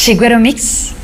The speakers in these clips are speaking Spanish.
Tigueromix.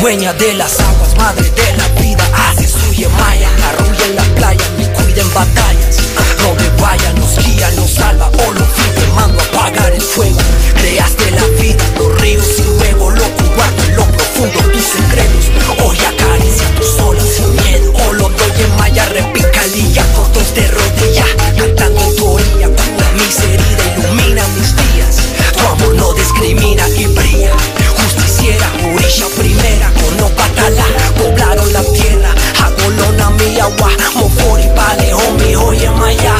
Dueña de las aguas, madre de la vida Hace suya maya, arrulla en la playa Ni cuida en batallas. No le vaya, nos guía, nos salva O lo te mando a apagar el fuego. Creaste la vida, los ríos y luego Lo cubano, lo profundo, tus secretos. Hoy my.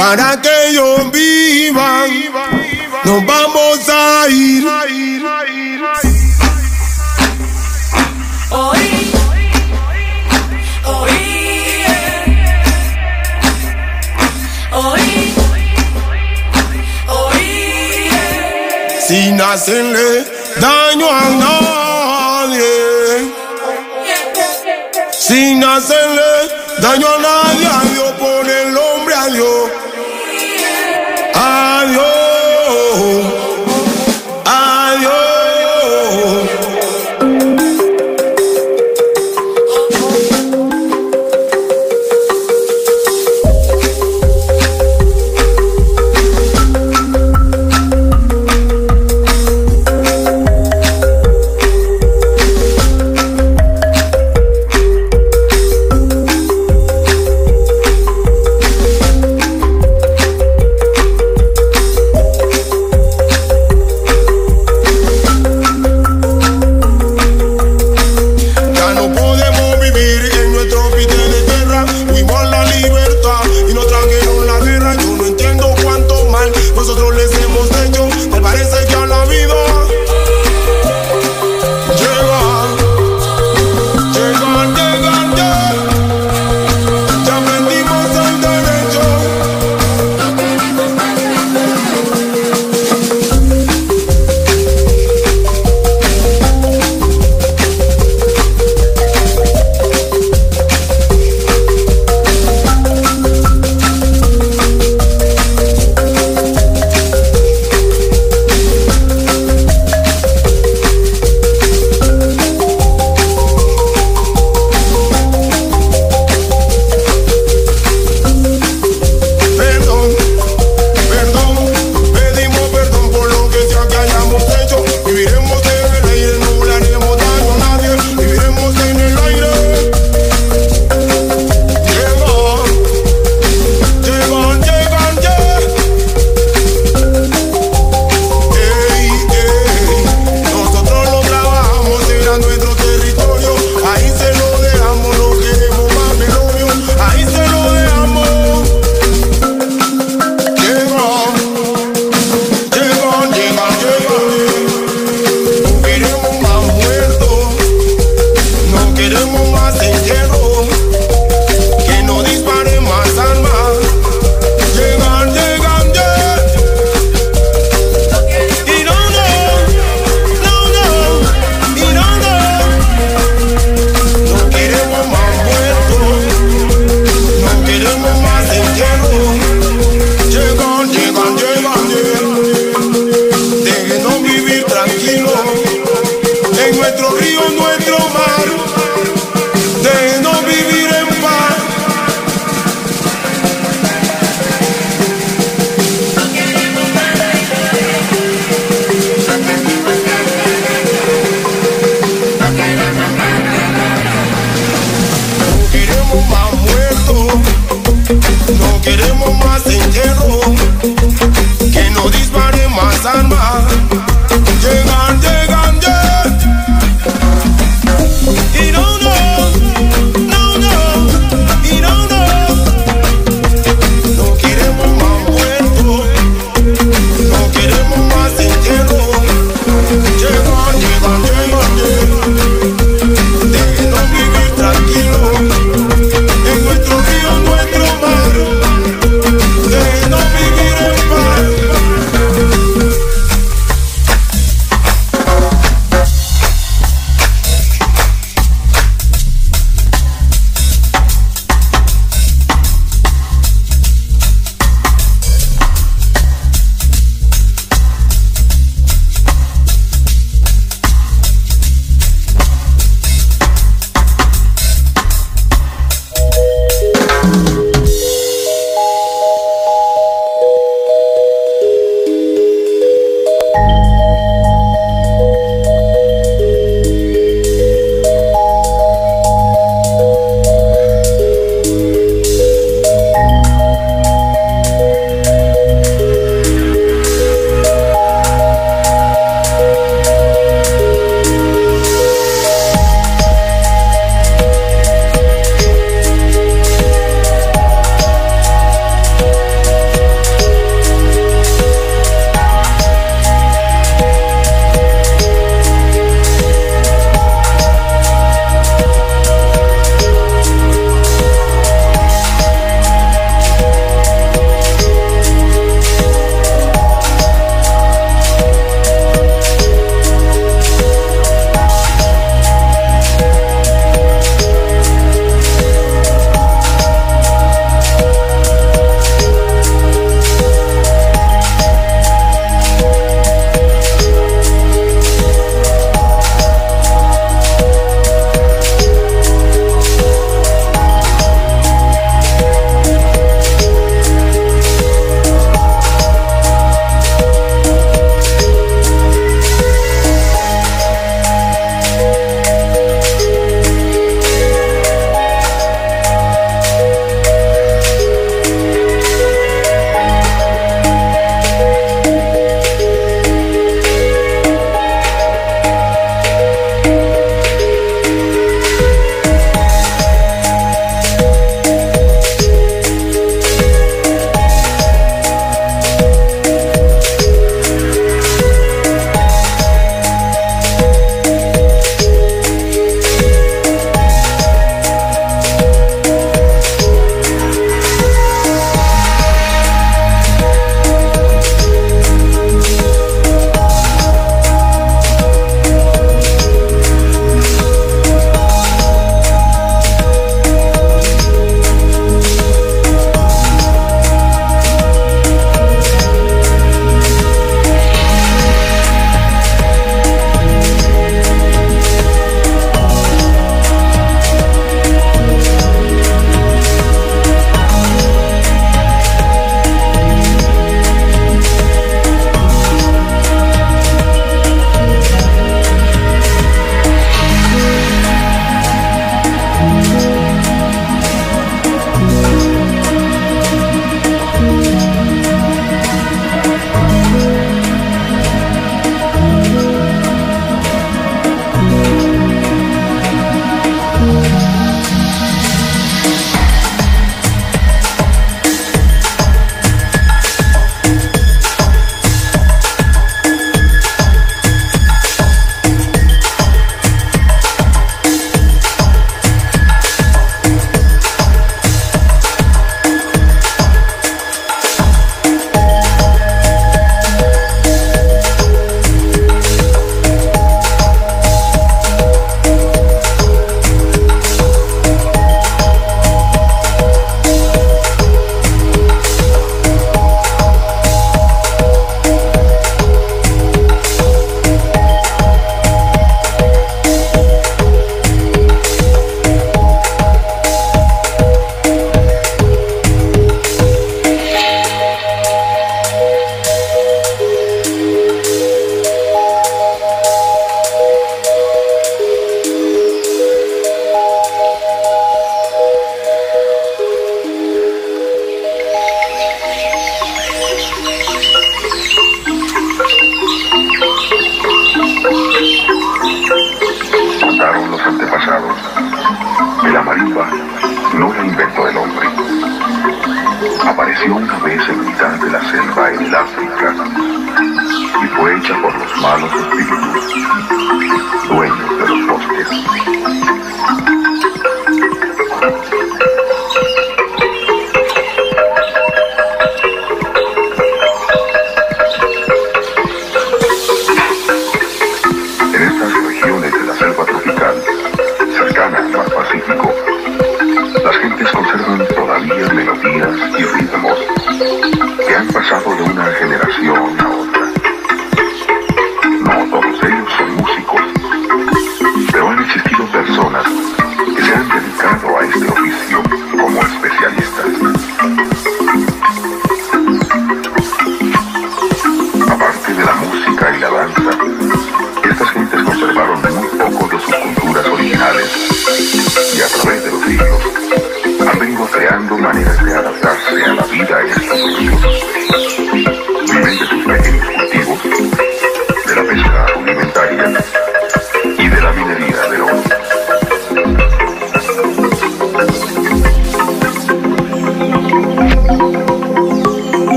para que ellos vivan. Nos vamos a ir. Hoy, hoy, sin hacerle daño a nadie, sin hacerle Daniel. naan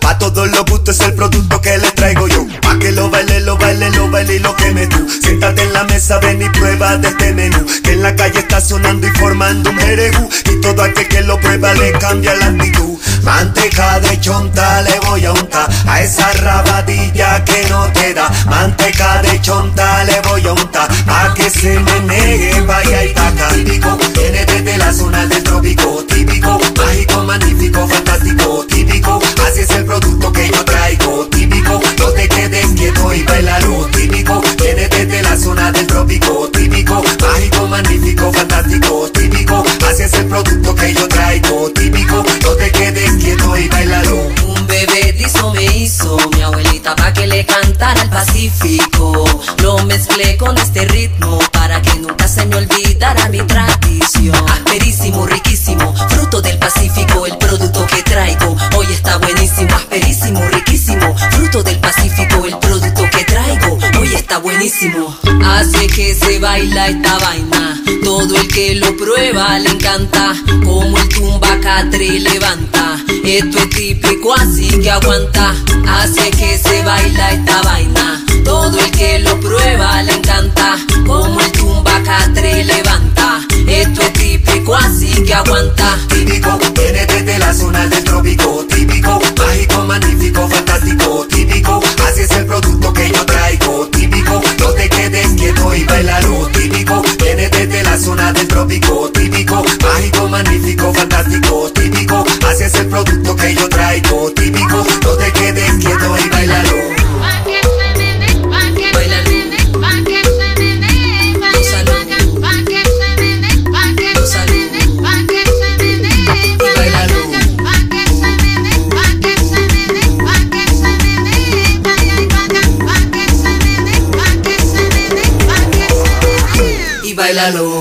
pa' todos los gustos es el producto que le traigo yo, pa' que lo baile, lo baile, lo baile y lo queme tú, siéntate en la mesa, ven y prueba de este menú, que en la calle está sonando y formando un jeregu, y todo aquel que lo prueba le cambia la actitud, manteca de chonta le voy a untar, a esa rabadilla que no te da, manteca de chonta le voy a untar, pa' que se me negue, vaya y taca, típico, viene desde la zona del trópico, típico, mágico, magnífico, fantástico, típico, así es el producto que yo traigo, típico, no te quedes quieto y bailalo, típico, viene desde la zona del trópico, típico, mágico, magnífico, fantástico, típico, así es el producto que yo traigo, típico, no te quedes quieto y bailalo. Un bebedizo me hizo mi abuelita pa' que le cantara el Pacífico. Lo mezclé con este ritmo para que nunca se me olvidara mi tradición. Baila esta vaina. Todo el que lo prueba le encanta. Como el tumbacatre levanta. Esto es típico, así que aguanta. Hace que se baila esta vaina. Todo el que lo prueba le encanta. Como el tumbacatre levanta. Esto es típico, así que aguanta. típico, viene desde la zona del trópico, típico, mágico, magnífico, fantástico, típico, así es el producto que yo traigo, típico, no te quedes quieto y bailalo, típico, viene desde la zona del trópico, típico, mágico, magnífico, fantástico, típico, así es el producto que yo traigo, típico, la luz.